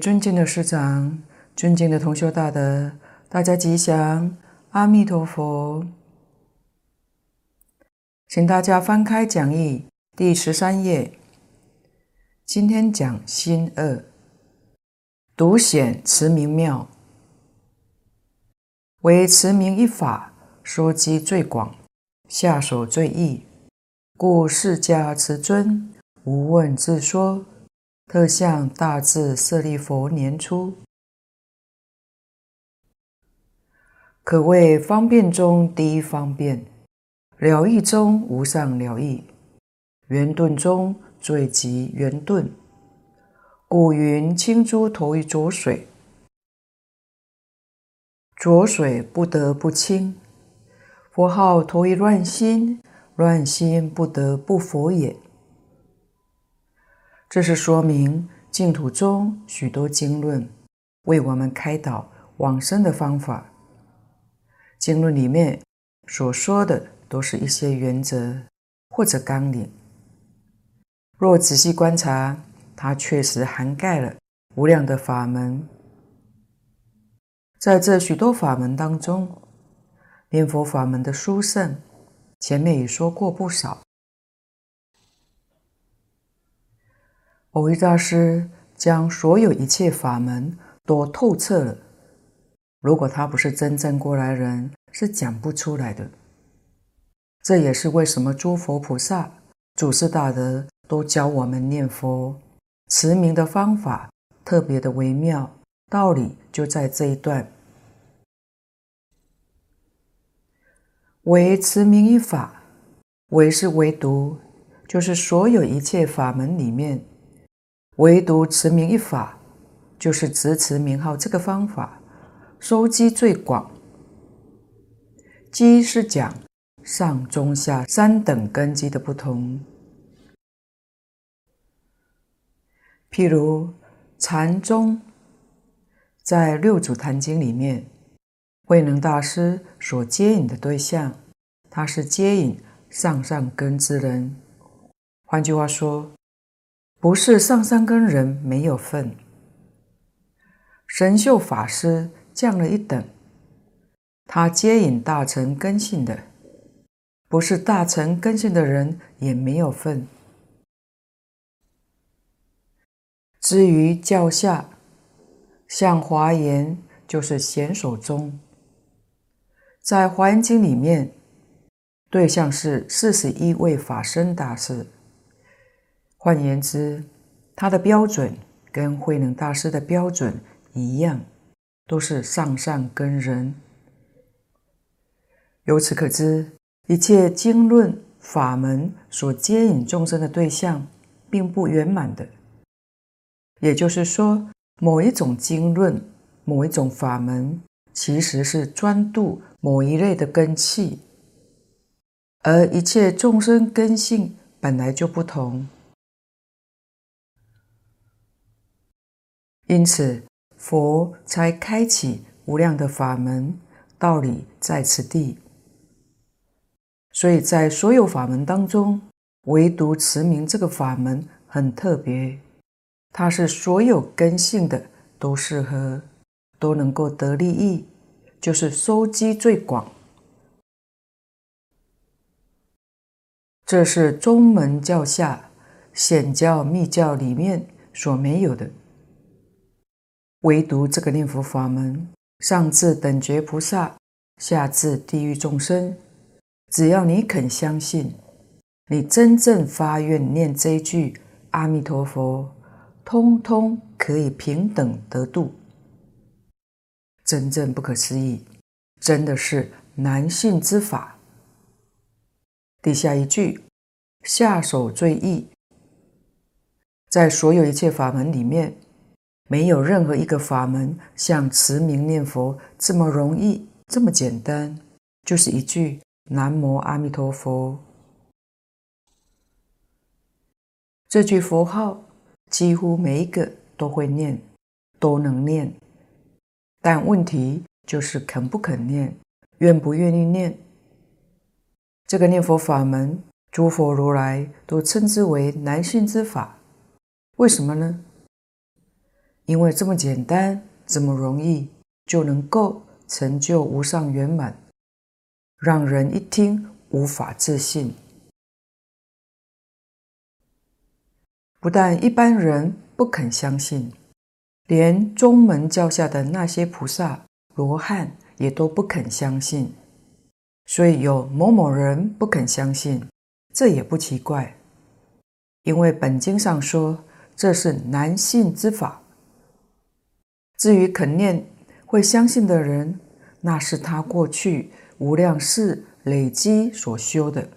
尊敬的师长，尊敬的同修大德，大家吉祥，阿弥陀佛。请大家翻开讲义第十三页。今天讲心二，独显持名妙，唯持名一法，说机最广，下手最易，故释迦慈尊无问自说。特向大智舍利弗年初，可谓方便中第一方便，了义中无上了义，圆顿中最极圆顿。古云清珠投于浊水，浊水不得不清；佛号投于乱心，乱心不得不佛也。这是说明净土中许多经论为我们开导往生的方法。经论里面所说的都是一些原则或者纲领。若仔细观察，它确实涵盖了无量的法门。在这许多法门当中，念佛法门的殊胜，前面也说过不少。蕅益大师将所有一切法门都透彻了。如果他不是真正过来人，是讲不出来的。这也是为什么诸佛菩萨、祖师大德都教我们念佛持名的方法特别的微妙，道理就在这一段。唯持名一法，唯是唯独，就是所有一切法门里面。唯独持名一法，就是执持名号这个方法，收机最广。机是讲上中下三等根基的不同。譬如禅宗，在六祖坛经里面，慧能大师所接引的对象，他是接引上上根之人。换句话说。不是上上根人没有份，神秀法师降了一等，他接引大乘根性的，不是大乘根性的人也没有份。至于教下，像华严就是贤手中，在华严经里面，对象是四十一位法身大士。换言之，他的标准跟慧能大师的标准一样，都是上善根人。由此可知，一切经论法门所接引众生的对象，并不圆满的。也就是说，某一种经论、某一种法门，其实是专度某一类的根器，而一切众生根性本来就不同。因此，佛才开启无量的法门，道理在此地。所以在所有法门当中，唯独持名这个法门很特别，它是所有根性的都适合，都能够得利益，就是收机最广。这是宗门教下显教密教里面所没有的。唯独这个念佛法门，上至等觉菩萨，下至地狱众生，只要你肯相信，你真正发愿念这一句阿弥陀佛，通通可以平等得度。真正不可思议，真的是难信之法。底下一句，下手最易，在所有一切法门里面。没有任何一个法门像持名念佛这么容易，这么简单，就是一句“南无阿弥陀佛”。这句佛号几乎每一个都会念，都能念，但问题就是肯不肯念，愿不愿意念。这个念佛法门，诸佛如来都称之为难信之法，为什么呢？因为这么简单，这么容易，就能够成就无上圆满，让人一听无法自信。不但一般人不肯相信，连宗门教下的那些菩萨、罗汉也都不肯相信。所以有某某人不肯相信，这也不奇怪，因为本经上说这是难信之法。至于肯念会相信的人，那是他过去无量世累积所修的，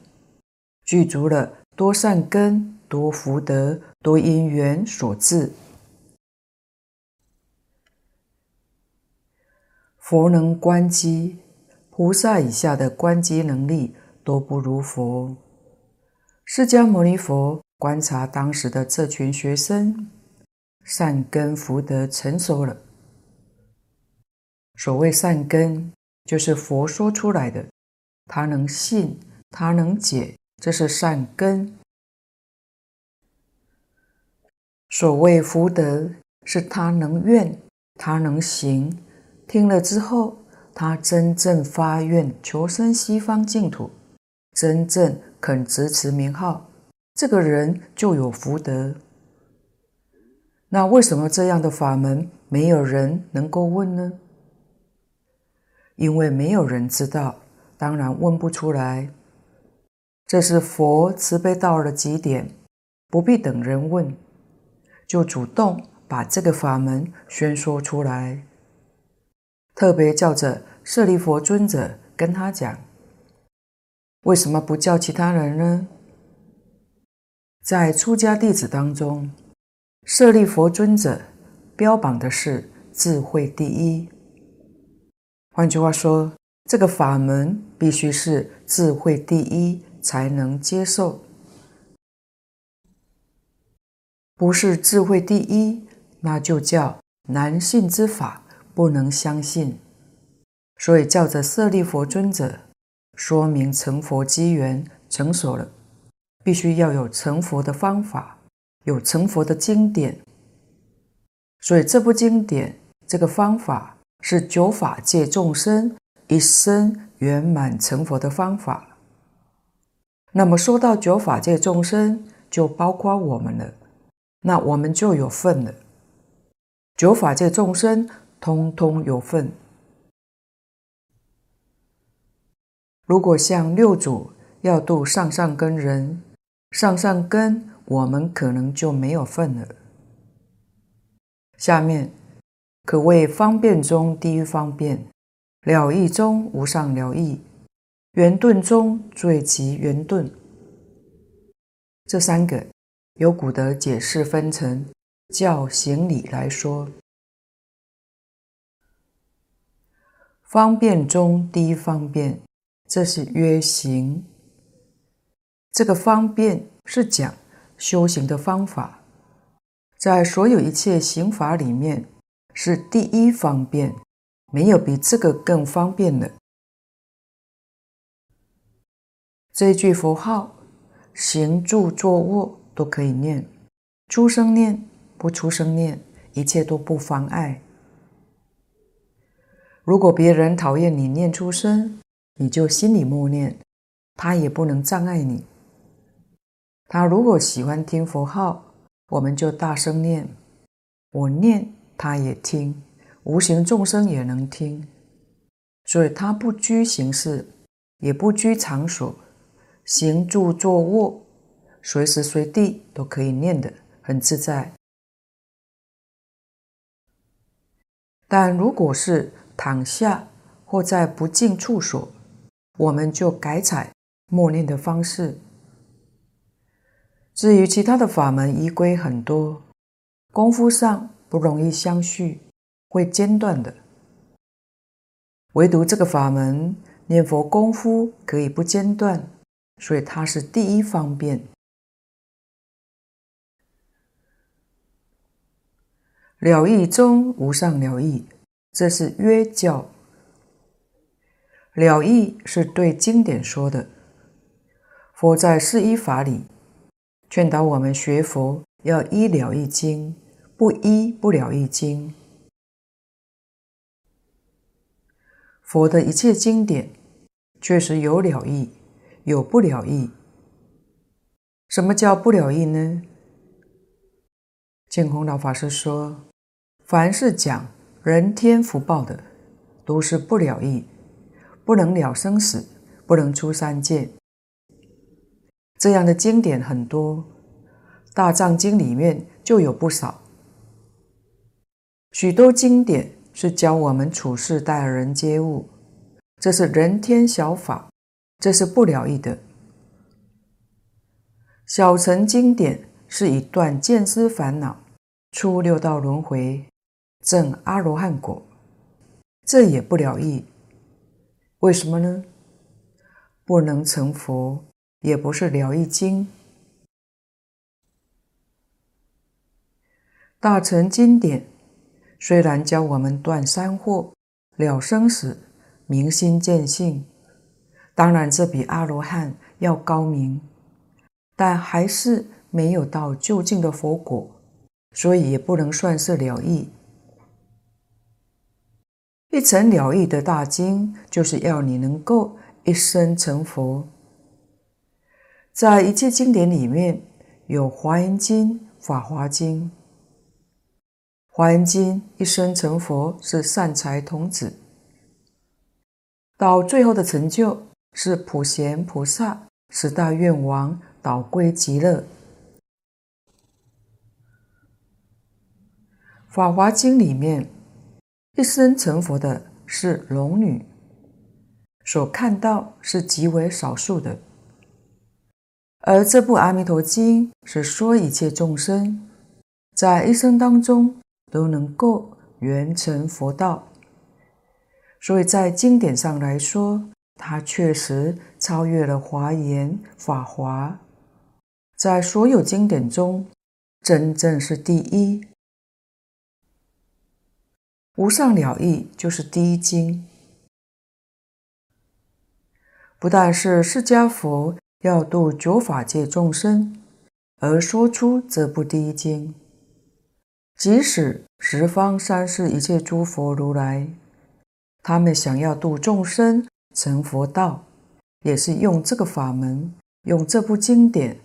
具足了多善根、多福德、多因缘所致。佛能观机，菩萨以下的观机能力都不如佛。释迦牟尼佛观察当时的这群学生，善根福德成熟了。所谓善根，就是佛说出来的，他能信，他能解，这是善根。所谓福德，是他能愿，他能行，听了之后，他真正发愿求生西方净土，真正肯执持名号，这个人就有福德。那为什么这样的法门没有人能够问呢？因为没有人知道，当然问不出来。这是佛慈悲到了极点，不必等人问，就主动把这个法门宣说出来。特别叫着舍利弗尊者跟他讲：为什么不叫其他人呢？在出家弟子当中，舍利弗尊者标榜的是智慧第一。换句话说，这个法门必须是智慧第一才能接受，不是智慧第一，那就叫难信之法，不能相信。所以叫着舍利佛尊者，说明成佛机缘成熟了，必须要有成佛的方法，有成佛的经典。所以这部经典，这个方法。是九法界众生一生圆满成佛的方法。那么说到九法界众生，就包括我们了，那我们就有份了。九法界众生通通有份。如果像六祖要度上上根人，上上根我们可能就没有份了。下面。可谓方便中第一方便，了义中无上了义，圆顿中最极圆顿。这三个由古德解释分成教行理来说。方便中第一方便，这是约行。这个方便是讲修行的方法，在所有一切行法里面。是第一方便，没有比这个更方便的。这句佛号，行住坐卧都可以念，出声念不出声念，一切都不妨碍。如果别人讨厌你念出声，你就心里默念，他也不能障碍你。他如果喜欢听佛号，我们就大声念，我念。他也听，无形众生也能听，所以他不拘形式，也不拘场所，行住坐卧，随时随地都可以念的，很自在。但如果是躺下或在不净处所，我们就改采默念的方式。至于其他的法门，仪规很多，功夫上。不容易相续，会间断的。唯独这个法门，念佛功夫可以不间断，所以它是第一方便。了义中无上了义，这是约教。了义是对经典说的。佛在四依法里劝导我们学佛要依了义经。不依不了义经。佛的一切经典，确实有了义，有不了义。什么叫不了义呢？净空老法师说，凡是讲人天福报的，都是不了义，不能了生死，不能出三界。这样的经典很多，《大藏经》里面就有不少。许多经典是教我们处事待人接物，这是人天小法，这是不了义的。小乘经典是以断见思烦恼，出六道轮回，证阿罗汉果，这也不了义。为什么呢？不能成佛，也不是了义经。大乘经典虽然教我们断三惑、了生死、明心见性，当然这比阿罗汉要高明。但还是没有到究竟的佛果，所以也不能算是了义。一成了义的大经，就是要你能够一生成佛。在一切经典里面，有《华严经》《法华经》。《华严经》一生成佛是善财童子，到最后的成就是普贤菩萨十大愿王。导归极乐，《法华经》里面，一生成佛的是龙女，所看到是极为少数的。而这部《阿弥陀经》是说一切众生在一生当中都能够圆成佛道，所以在经典上来说，它确实超越了华严、法华。在所有经典中，真正是第一。无上了义就是第一经，不但是释迦佛要度九法界众生而说出这部第一经，即使十方三世一切诸佛如来，他们想要度众生成佛道，也是用这个法门，用这部经典。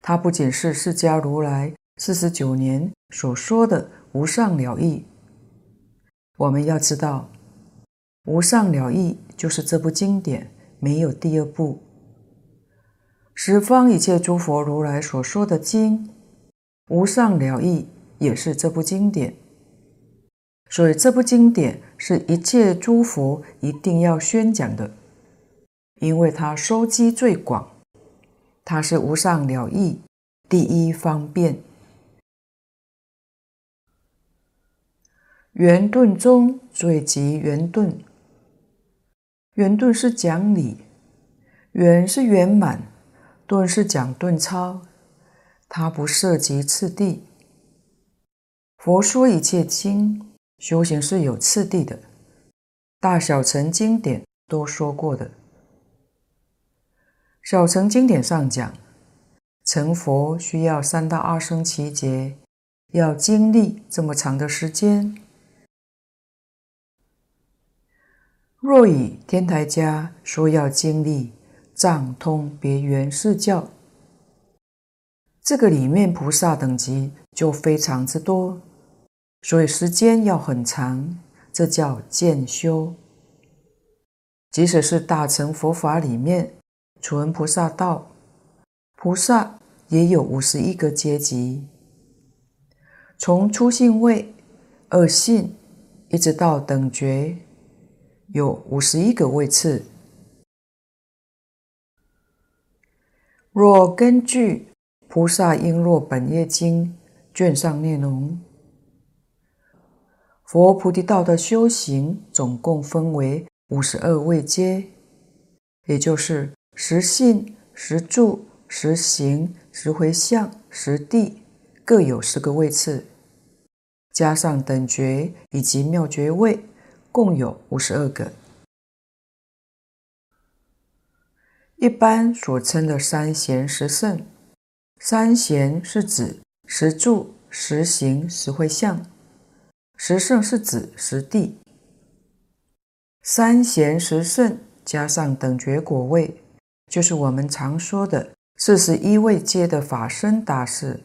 它不仅是释迦如来四十九年所说的无上了义，我们要知道，无上了义就是这部经典，没有第二部。十方一切诸佛如来所说的经，无上了义也是这部经典。所以这部经典是一切诸佛一定要宣讲的，因为它收集最广。它是无上了义第一方便，圆顿中最极圆顿。圆顿是讲理，圆是圆满，顿是讲顿超。它不涉及次第。佛说一切经，修行是有次第的，大小乘经典都说过的。小乘经典上讲，成佛需要三到二生期劫，要经历这么长的时间。若以天台家说要经历藏通别圆四教，这个里面菩萨等级就非常之多，所以时间要很长，这叫渐修。即使是大乘佛法里面。纯菩萨道，菩萨也有五十一个阶级，从初信位、二信，一直到等觉，有五十一个位次。若根据《菩萨瓔珞本业经》卷上内容，佛菩提道的修行总共分为五十二位阶，也就是。十信、十住、十行、十回向、十地，各有十个位次，加上等觉以及妙觉位，共有五十二个。一般所称的三贤十圣，三贤是指十住、十行、十会相。十圣是指实地。三贤十圣加上等觉果位，就是我们常说的四十一位阶的法身大士，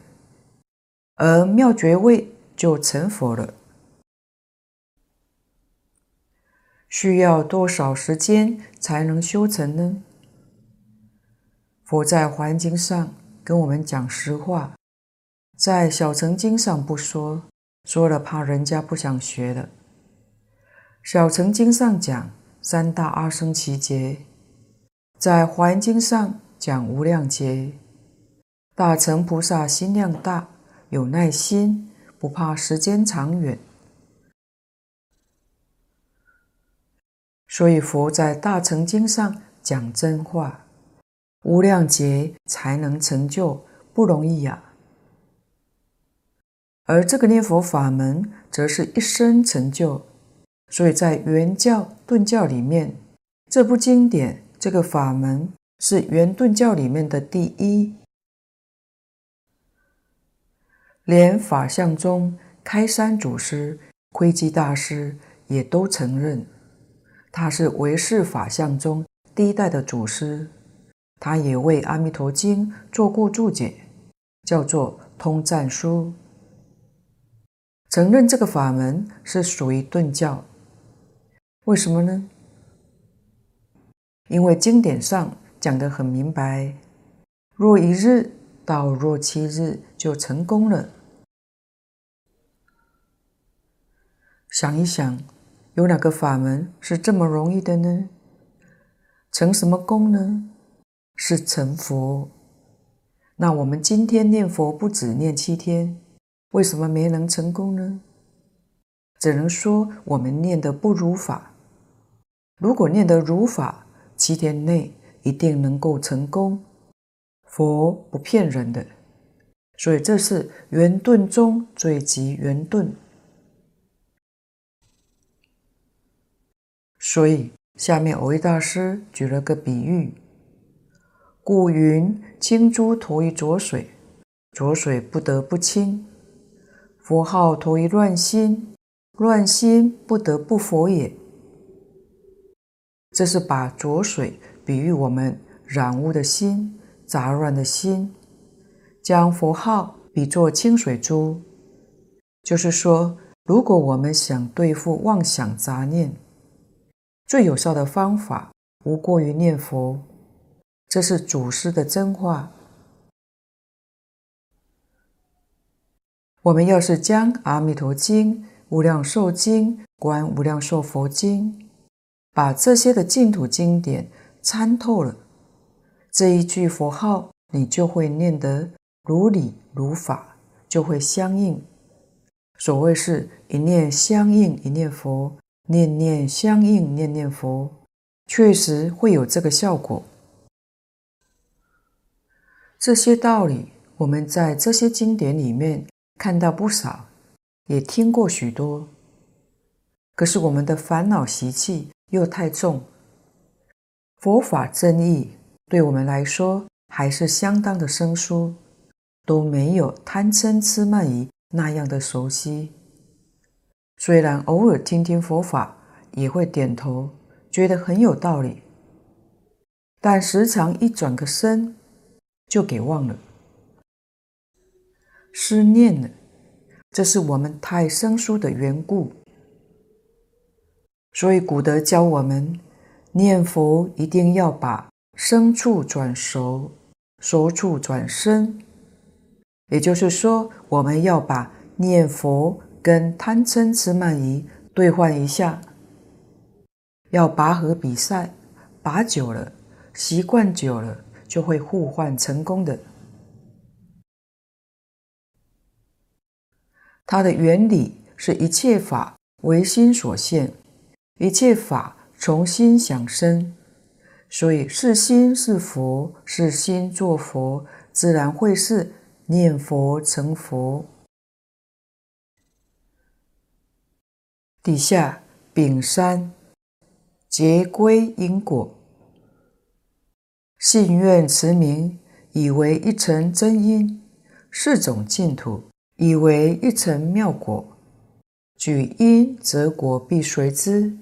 而妙觉位就成佛了。需要多少时间才能修成呢？佛在《华严经》上跟我们讲实话，在《小乘经》上不说，说了怕人家不想学了。《小乘经》上讲三大阿僧祇劫，在《华严经》上讲无量劫。大乘菩萨心量大，有耐心，不怕时间长远。所以佛在大乘经上讲真话，无量劫才能成就，不容易呀。而这个念佛法门，则是一生成就。所以在圆教、顿教里面，这部经典、这个法门是圆顿教里面的第一。连法相宗开山祖师窥基大师也都承认。他是唯识法相中第一代的祖师，他也为《阿弥陀经》做过注解，叫做《通赞书》，承认这个法门是属于顿教。为什么呢？因为经典上讲得很明白，若一日到若七日就成功了。想一想。有哪个法门是这么容易的呢？成什么功呢？是成佛。那我们今天念佛不止念七天，为什么没能成功呢？只能说我们念的不如法。如果念得如法，七天内一定能够成功。佛不骗人的，所以这是圆顿中最极圆顿。所以，下面蕅益大师举了个比喻：故云清珠投于浊水，浊水不得不清；佛号投于乱心，乱心不得不佛也。这是把浊水比喻我们染污的心、杂乱的心，将佛号比作清水珠，就是说，如果我们想对付妄想杂念，最有效的方法无过于念佛，这是祖师的真话。我们要是将《阿弥陀经》《无量寿经》《观无量寿佛经》，把这些的净土经典参透了，这一句佛号你就会念得如理如法，就会相应。所谓是一念相应，一念佛。念念相应，念念佛，确实会有这个效果。这些道理，我们在这些经典里面看到不少，也听过许多。可是我们的烦恼习气又太重，佛法真义对我们来说还是相当的生疏，都没有贪嗔痴慢疑那样的熟悉。虽然偶尔听听佛法，也会点头，觉得很有道理，但时常一转个身，就给忘了，失念了。这是我们太生疏的缘故。所以古德教我们念佛一定要把生处转熟，熟处转生，也就是说，我们要把念佛。跟贪嗔痴慢疑兑换一下，要拔河比赛，拔久了，习惯久了，就会互换成功的。它的原理是一切法唯心所现，一切法从心想生，所以是心是佛，是心作佛，自然会是念佛成佛。底下丙三结归因果，信愿持名，以为一尘真因，四种净土，以为一乘妙果，举因则果必随之，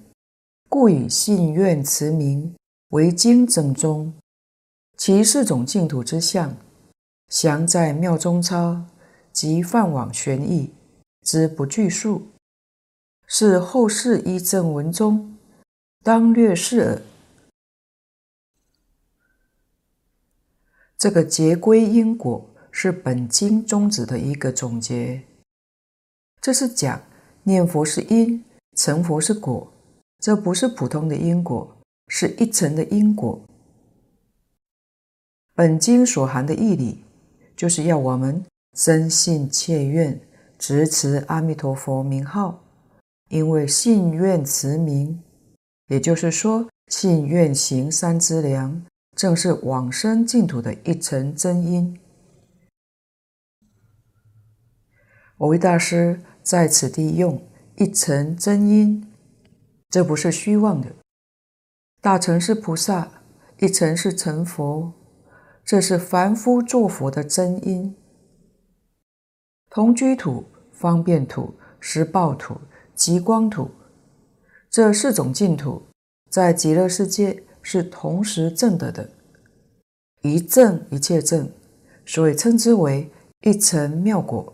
故以信愿持名为经正宗。其四种净土之相，详在妙中钞及梵网玄义，之不具数，是后世依正文中，当略释耳。这个结归因果是本经宗旨的一个总结。这是讲念佛是因，成佛是果，这不是普通的因果，是一层的因果。本经所含的义理，就是要我们真信切愿执持阿弥陀佛名号，因为信愿持名，也就是说信愿行三资粮。正是往生净土的一层真因。我为大师在此地用“一层真因”，这不是虚妄的。大乘是菩萨，一层是成佛，这是凡夫作佛的真因。同居土、方便土、实报土、极光土，这四种净土在极乐世界。是同时证得的，一证一切证，所以称之为一乘妙果。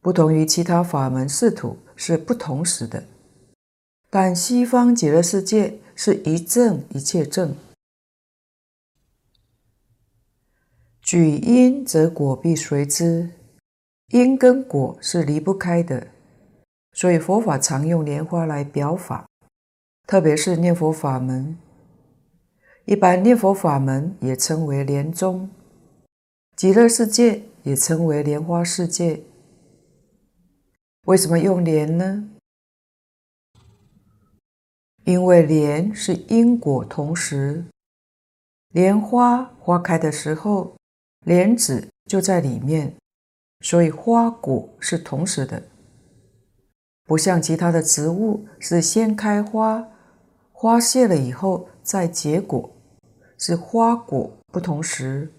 不同于其他法门四土是不同时的，但西方极乐世界是一证一切证。举因则果必随之，因跟果是离不开的，所以佛法常用莲花来表法。特别是念佛法门，一般念佛法门也称为莲宗，极乐世界也称为莲花世界。为什么用莲呢？因为莲是因果同时，莲花花开的时候，莲子就在里面，所以花果是同时的，不像其他的植物是先开花。花谢了以后再结果，是花果不同时，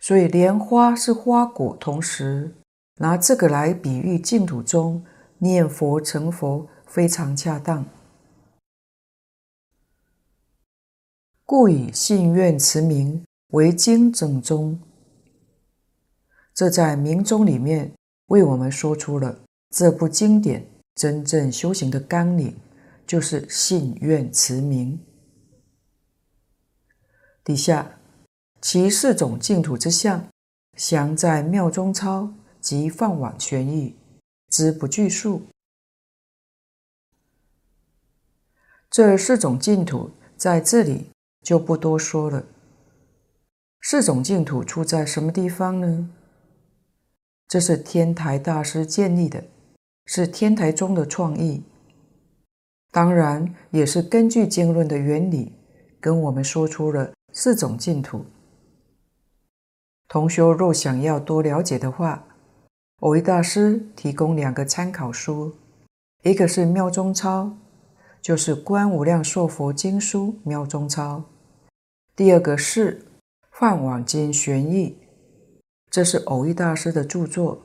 所以莲花是花果同时，拿这个来比喻净土中念佛成佛非常恰当。故以信愿持名为经正宗，这在明宗里面为我们说出了这部经典真正修行的纲领。就是信愿持名。底下其四种净土之相，详在妙中钞及放网玄义，之不具数。这四种净土在这里就不多说了。四种净土出在什么地方呢？这是天台大师建立的，是天台宗的创意。当然，也是根据经论的原理，跟我们说出了四种净土。同修若想要多了解的话，偶遇大师提供两个参考书，一个是《妙中钞》，就是《观无量寿佛经书》妙中钞；第二个是《梵网经玄义》，这是蕅益大师的著作，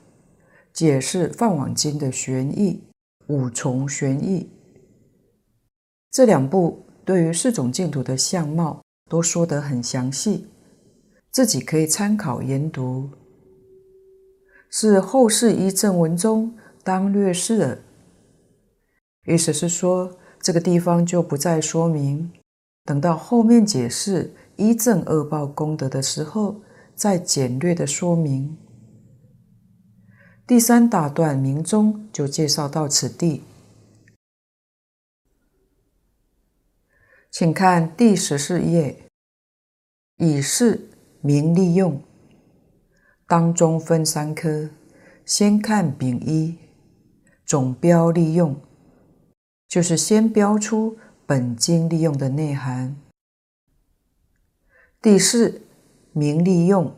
解释梵网经的玄义，五重玄义。这两部对于四种净土的相貌都说得很详细，自己可以参考研读。是后世一正文中当略示的，意思是说这个地方就不再说明，等到后面解释一正恶报功德的时候再简略的说明。第三大段明宗就介绍到此地。请看第十四页，以是名利用，当中分三科，先看丙一总标利用，就是先标出本经利用的内涵。第四名利用，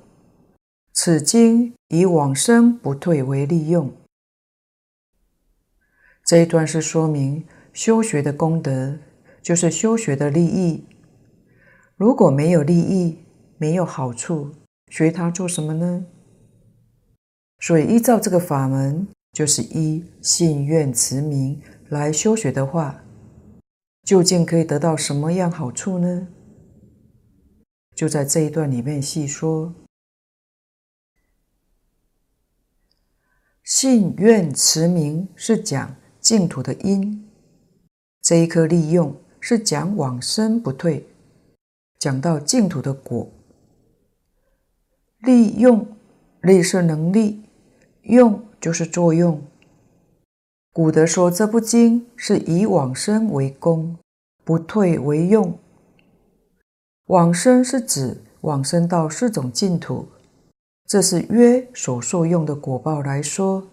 此经以往生不退为利用。这一段是说明修学的功德。就是修学的利益，如果没有利益，没有好处，学它做什么呢？所以依照这个法门，就是依信愿持名来修学的话，究竟可以得到什么样好处呢？就在这一段里面细说。信愿持名是讲净土的因，这一颗利用是讲往生不退，讲到净土的果。利用，利是能力，用就是作用。古德说这部经是以往生为功，不退为用。往生是指往生到四种净土。这是约所受用的果报来说，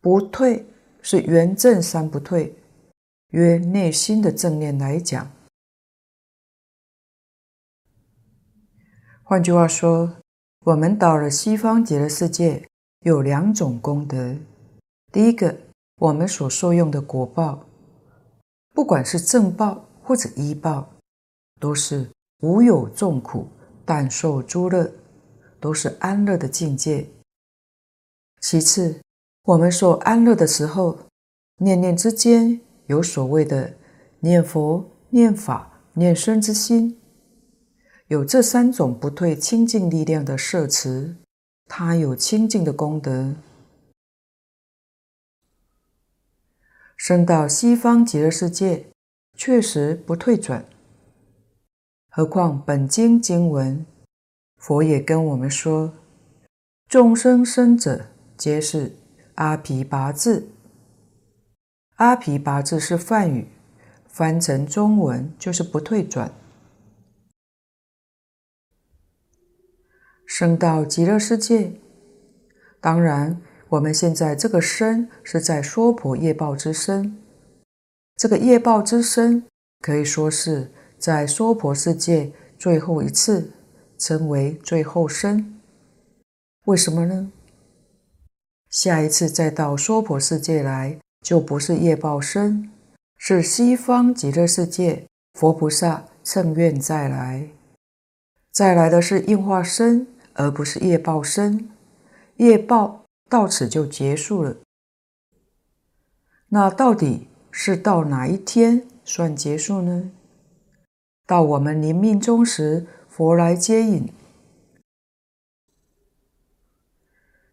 不退是圆正三不退，约内心的正念来讲。换句话说，我们到了西方极乐世界有两种功德：第一个，我们所受用的果报，不管是正报或者依报，都是无有众苦，但受诸乐。都是安乐的境界。其次，我们受安乐的时候，念念之间有所谓的念佛、念法、念僧之心，有这三种不退清净力量的摄持，它有清净的功德。升到西方极乐世界，确实不退转。何况本经经文。佛也跟我们说，众生生者皆是阿毗跋致。阿毗跋致是梵语，翻成中文就是不退转。升到极乐世界，当然我们现在这个身是在娑婆业报之身，这个业报之身可以说是在娑婆世界最后一次。称为最后身，为什么呢？下一次再到娑婆世界来，就不是业报生，是西方极乐世界佛菩萨乘愿再来，再来的是应化生，而不是业报生，业报到此就结束了。那到底是到哪一天算结束呢？到我们临命终时。佛来接引。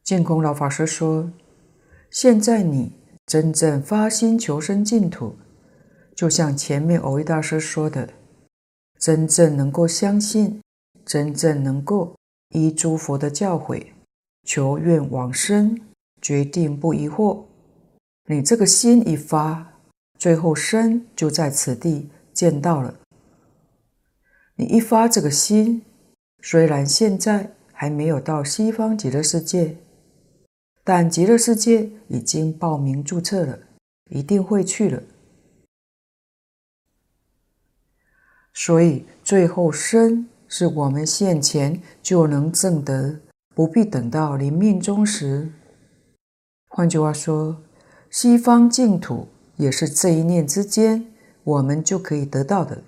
净空老法师说：“现在你真正发心求生净土，就像前面蕅益大师说的，真正能够相信，真正能够依诸佛的教诲，求愿往生，决定不疑惑。你这个心一发，最后生就在此地见到了。”你一发这个心，虽然现在还没有到西方极乐世界，但极乐世界已经报名注册了，一定会去了。所以最后生是我们现前就能证得，不必等到临命终时。换句话说，西方净土也是这一念之间，我们就可以得到的。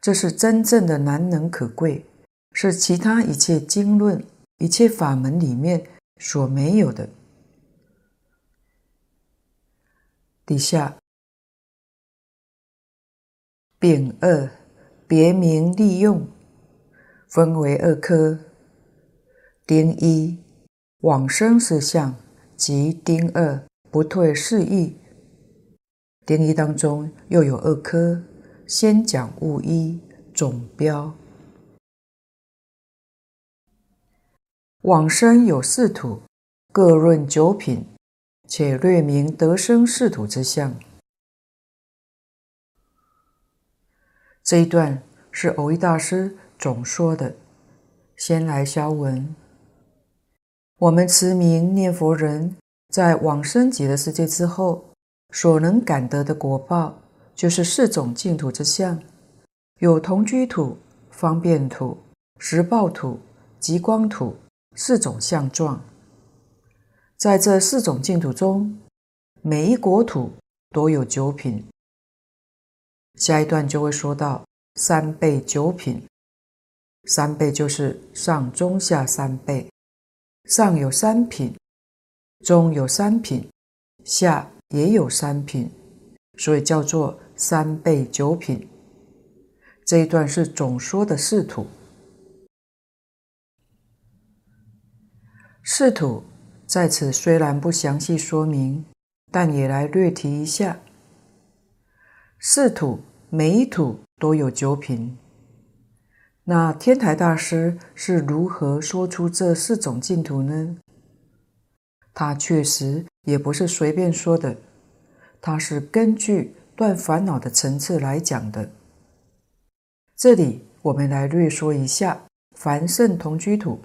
这是真正的难能可贵，是其他一切经论、一切法门里面所没有的。底下，丙二别名利用，分为二科：丁一往生实相及丁二不退事义。丁一当中又有二科。先讲物一总标，往生有四土，各论九品，且略明得生四土之相。这一段是蕅益大师总说的。先来消文，我们持名念佛人在往生极乐世界之后，所能感得的果报。就是四种净土之相，有同居土、方便土、实报土、极光土四种相状。在这四种净土中，每一国土都有九品。下一段就会说到三倍九品，三倍就是上中下三倍，上有三品，中有三品，下也有三品，所以叫做三倍九品。这一段是总说的四土。四土在此虽然不详细说明，但也来略提一下。四土每一土都有九品。那天台大师是如何说出这四种净土呢？他确实也不是随便说的，他是根据断烦恼的层次来讲的。这里我们来略说一下凡圣同居土，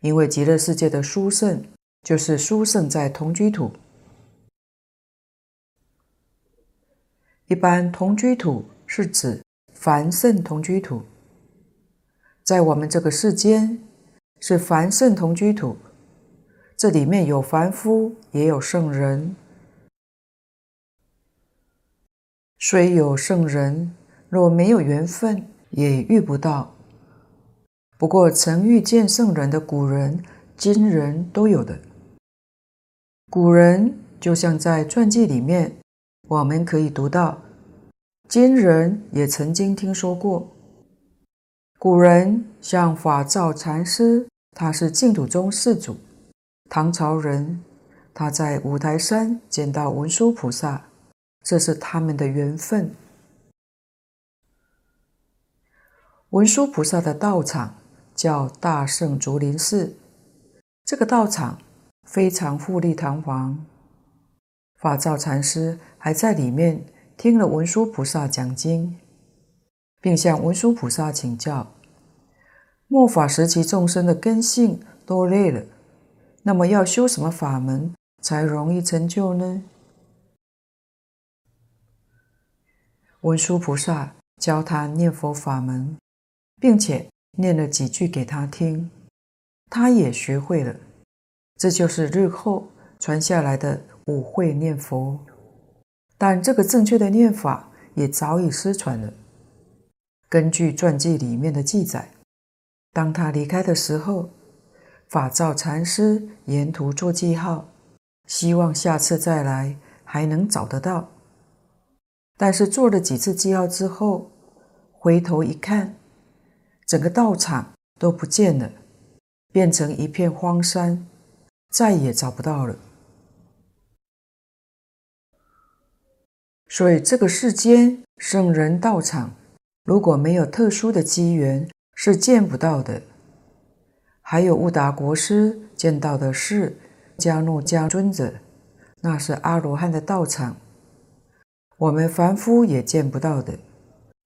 因为极乐世界的殊胜就是殊胜在同居土。一般同居土是指凡圣同居土，在我们这个世间是凡圣同居土，这里面有凡夫，也有圣人，虽有圣人。若没有缘分，也遇不到。不过，曾遇见圣人的古人、今人都有的。古人就像在传记里面，我们可以读到；今人也曾经听说过。古人像法照禅师，他是净土宗四祖，唐朝人，他在五台山见到文殊菩萨，这是他们的缘分。文殊菩萨的道场叫大圣竹林寺，这个道场非常富丽堂皇。法照禅师还在里面听了文殊菩萨讲经，并向文殊菩萨请教：末法时期众生的根性都累了，那么要修什么法门才容易成就呢？文殊菩萨教他念佛法门。并且念了几句给他听，他也学会了。这就是日后传下来的五会念佛。但这个正确的念法也早已失传了。根据传记里面的记载，当他离开的时候，法照禅师沿途做记号，希望下次再来还能找得到。但是做了几次记号之后，回头一看，整个道场都不见了，变成一片荒山，再也找不到了。所以这个世间圣人道场，如果没有特殊的机缘，是见不到的。还有悟达国师见到的是迦诺迦尊者，那是阿罗汉的道场，我们凡夫也见不到的。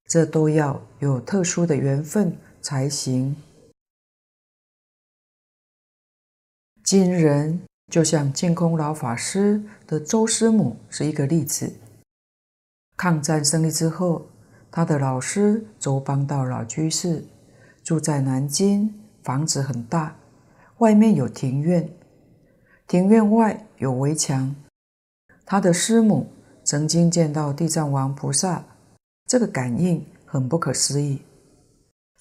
这都要有特殊的缘分。才行。今人就像净空老法师的周师母是一个例子。抗战胜利之后，他的老师周邦道老居士住在南京，房子很大，外面有庭院，庭院外有围墙。他的师母曾经见到地藏王菩萨，这个感应很不可思议。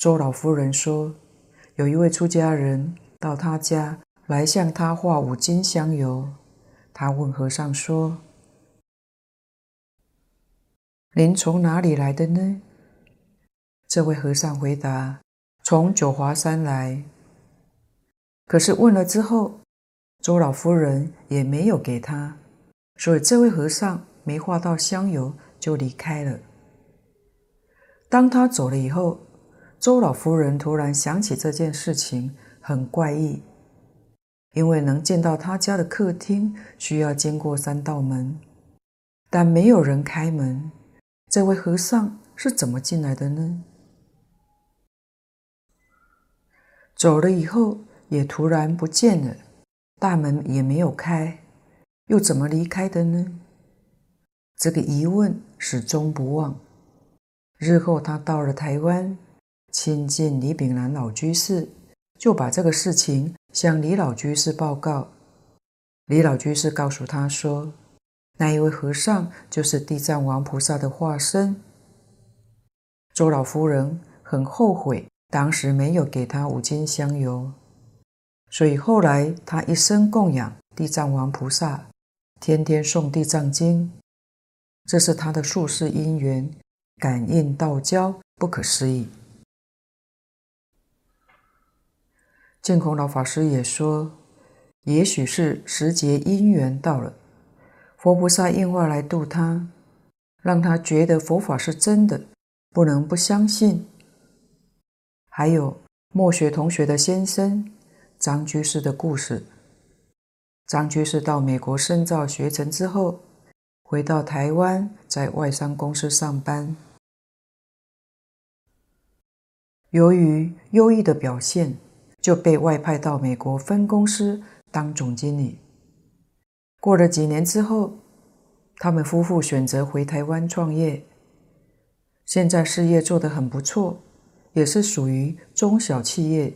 周老夫人说：“有一位出家人到他家来向他画五斤香油。他问和尚说：‘您从哪里来的呢？’这位和尚回答：‘从九华山来。’可是问了之后，周老夫人也没有给他，所以这位和尚没画到香油就离开了。当他走了以后，周老夫人突然想起这件事情很怪异，因为能见到他家的客厅需要经过三道门，但没有人开门。这位和尚是怎么进来的呢？走了以后也突然不见了，大门也没有开，又怎么离开的呢？这个疑问始终不忘。日后他到了台湾。亲近李炳南老居士，就把这个事情向李老居士报告。李老居士告诉他说：“那一位和尚就是地藏王菩萨的化身。”周老夫人很后悔当时没有给他五斤香油，所以后来他一生供养地藏王菩萨，天天诵地藏经，这是他的宿世因缘，感应道交，不可思议。净空老法师也说，也许是时节因缘到了，佛菩萨应化来度他，让他觉得佛法是真的，不能不相信。还有墨学同学的先生张居士的故事。张居士到美国深造学成之后，回到台湾，在外商公司上班。由于优异的表现，就被外派到美国分公司当总经理。过了几年之后，他们夫妇选择回台湾创业。现在事业做得很不错，也是属于中小企业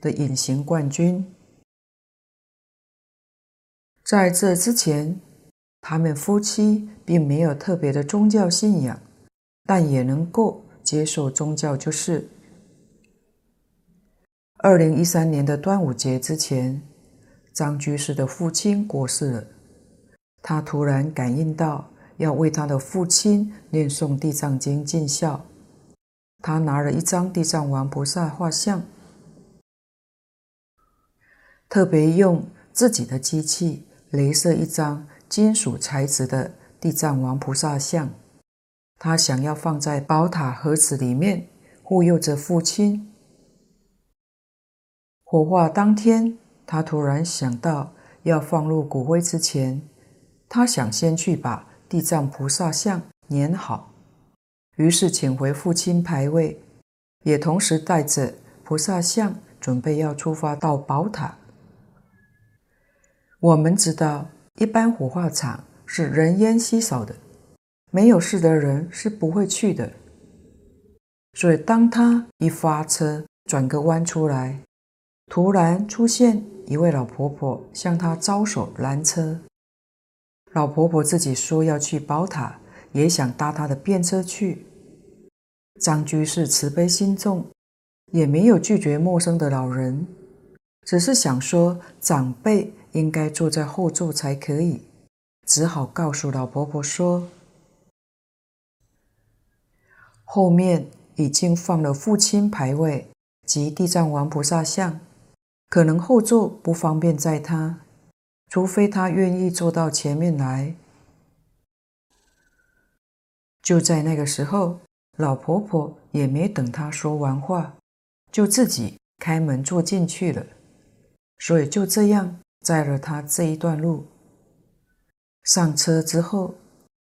的隐形冠军。在这之前，他们夫妻并没有特别的宗教信仰，但也能够接受宗教就是。二零一三年的端午节之前，张居士的父亲过世了。他突然感应到要为他的父亲念诵地藏经尽孝。他拿了一张地藏王菩萨画像，特别用自己的机器镭射一张金属材质的地藏王菩萨像。他想要放在宝塔盒子里面，护佑着父亲。火化当天，他突然想到要放入骨灰之前，他想先去把地藏菩萨像粘好，于是请回父亲牌位，也同时带着菩萨像，准备要出发到宝塔。我们知道，一般火化场是人烟稀少的，没有事的人是不会去的。所以，当他一发车转个弯出来。突然出现一位老婆婆，向他招手拦车。老婆婆自己说要去宝塔，也想搭他的便车去。张居士慈悲心重，也没有拒绝陌生的老人，只是想说长辈应该坐在后座才可以，只好告诉老婆婆说，后面已经放了父亲牌位及地藏王菩萨像。可能后座不方便载他，除非他愿意坐到前面来。就在那个时候，老婆婆也没等他说完话，就自己开门坐进去了。所以就这样载了他这一段路。上车之后，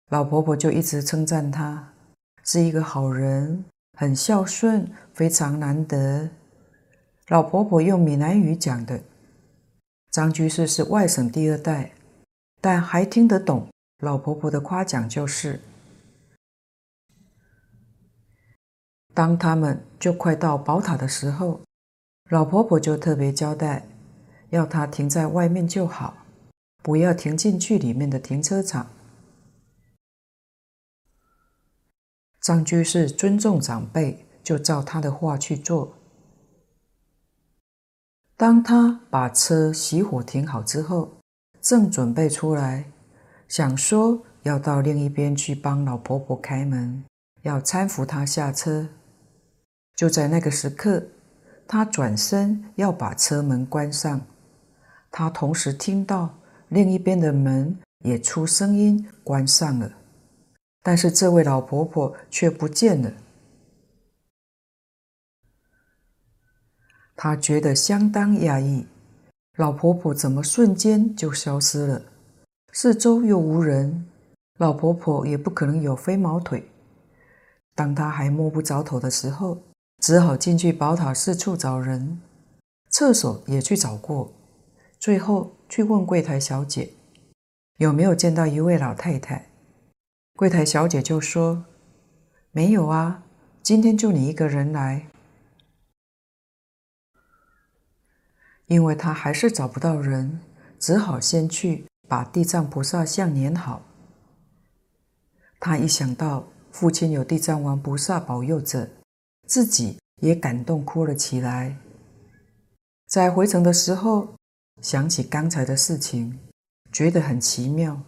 老婆婆就一直称赞他是一个好人，很孝顺，非常难得。老婆婆用闽南语讲的，张居士是外省第二代，但还听得懂老婆婆的夸奖。就是当他们就快到宝塔的时候，老婆婆就特别交代，要他停在外面就好，不要停进去里面的停车场。张居士尊重长辈，就照他的话去做。当他把车熄火停好之后，正准备出来，想说要到另一边去帮老婆婆开门，要搀扶她下车。就在那个时刻，他转身要把车门关上，他同时听到另一边的门也出声音关上了，但是这位老婆婆却不见了。他觉得相当压抑，老婆婆怎么瞬间就消失了？四周又无人，老婆婆也不可能有飞毛腿。当他还摸不着头的时候，只好进去宝塔四处找人，厕所也去找过，最后去问柜台小姐有没有见到一位老太太。柜台小姐就说：“没有啊，今天就你一个人来。”因为他还是找不到人，只好先去把地藏菩萨像粘好。他一想到父亲有地藏王菩萨保佑着，自己也感动哭了起来。在回程的时候，想起刚才的事情，觉得很奇妙。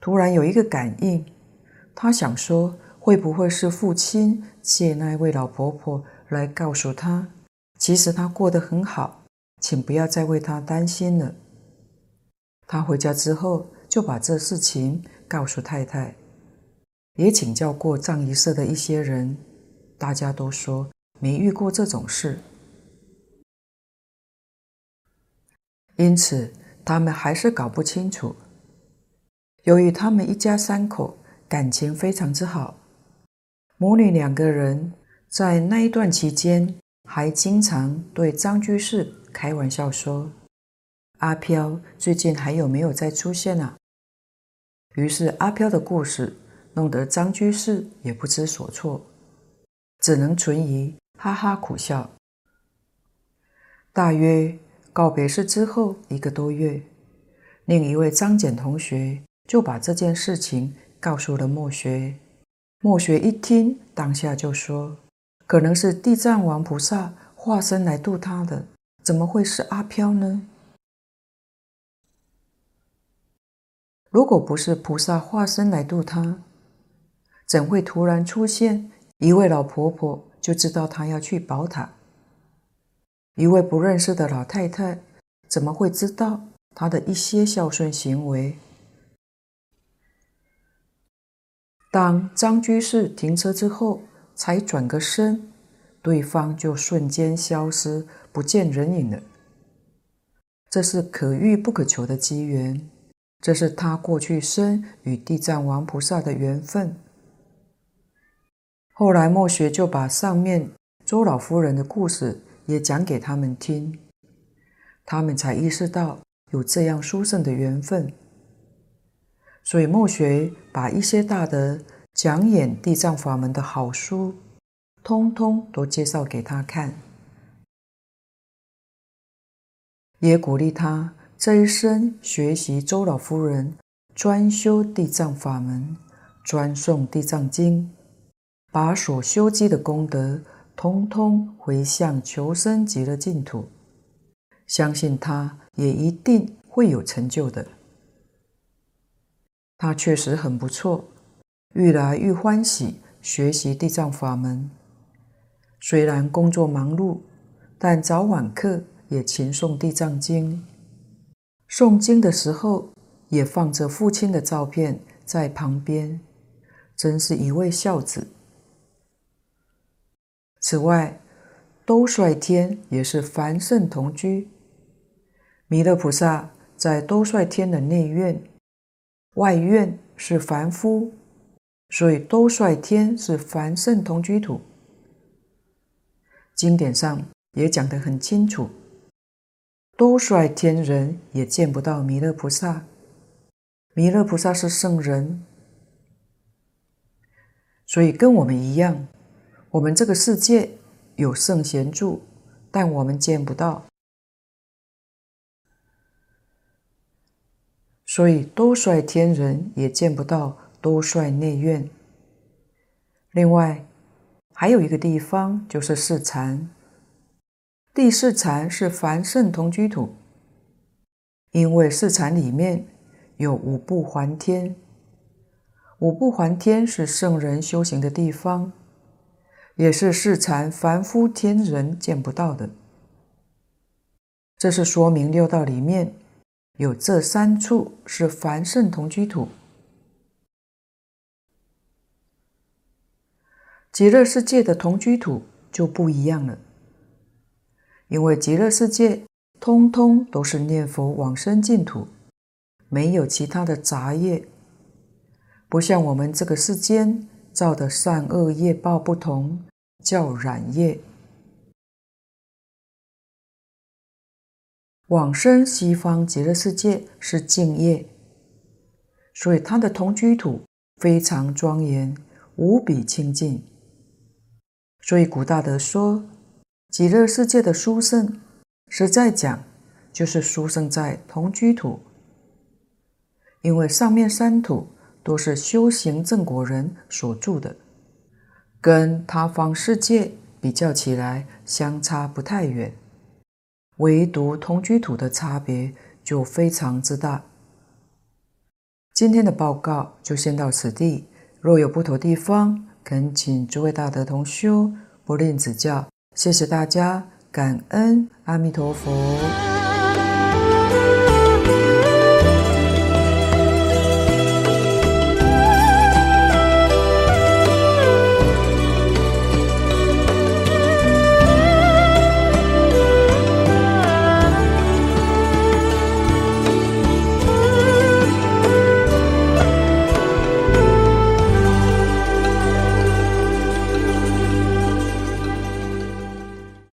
突然有一个感应，他想说：会不会是父亲借那位老婆婆来告诉他，其实他过得很好，请不要再为他担心了。他回家之后就把这事情告诉太太，也请教过葬仪社的一些人，大家都说没遇过这种事。因此，他们还是搞不清楚。由于他们一家三口感情非常之好，母女两个人在那一段期间还经常对张居士开玩笑说：“阿飘最近还有没有再出现啊？”于是阿飘的故事弄得张居士也不知所措，只能存疑，哈哈苦笑。大约。告别式之后一个多月，另一位张简同学就把这件事情告诉了墨学。墨学一听，当下就说：“可能是地藏王菩萨化身来度他的，怎么会是阿飘呢？如果不是菩萨化身来度他，怎会突然出现一位老婆婆就知道他要去宝塔？”一位不认识的老太太，怎么会知道他的一些孝顺行为？当张居士停车之后，才转个身，对方就瞬间消失，不见人影了。这是可遇不可求的机缘，这是他过去生与地藏王菩萨的缘分。后来墨学就把上面周老夫人的故事。也讲给他们听，他们才意识到有这样殊胜的缘分。所以墨学把一些大德讲演地藏法门的好书，通通都介绍给他看，也鼓励他这一生学习周老夫人专修地藏法门，专诵地藏经，把所修积的功德。通通回向求生极乐净土，相信他也一定会有成就的。他确实很不错，愈来愈欢喜学习地藏法门。虽然工作忙碌，但早晚课也勤诵地藏经。诵经的时候，也放着父亲的照片在旁边，真是一位孝子。此外，兜率天也是凡圣同居。弥勒菩萨在兜率天的内院，外院是凡夫，所以兜率天是凡圣同居土。经典上也讲得很清楚，多率天人也见不到弥勒菩萨，弥勒菩萨是圣人，所以跟我们一样。我们这个世界有圣贤住，但我们见不到，所以兜率天人也见不到兜率内院。另外，还有一个地方就是四禅，第四禅是凡圣同居土，因为四禅里面有五部还天，五部还天是圣人修行的地方。也是四禅凡夫天人见不到的，这是说明六道里面有这三处是凡圣同居土。极乐世界的同居土就不一样了，因为极乐世界通通都是念佛往生净土，没有其他的杂业，不像我们这个世间。造的善恶业报不同，叫染业。往生西方极乐世界是净业，所以它的同居土非常庄严，无比清净。所以古大德说，极乐世界的殊胜，实在讲就是殊胜在同居土，因为上面三土。都是修行正果人所住的，跟他方世界比较起来相差不太远，唯独同居土的差别就非常之大。今天的报告就先到此地，若有不妥地方，恳请诸位大德同修不吝指教。谢谢大家，感恩。阿弥陀佛。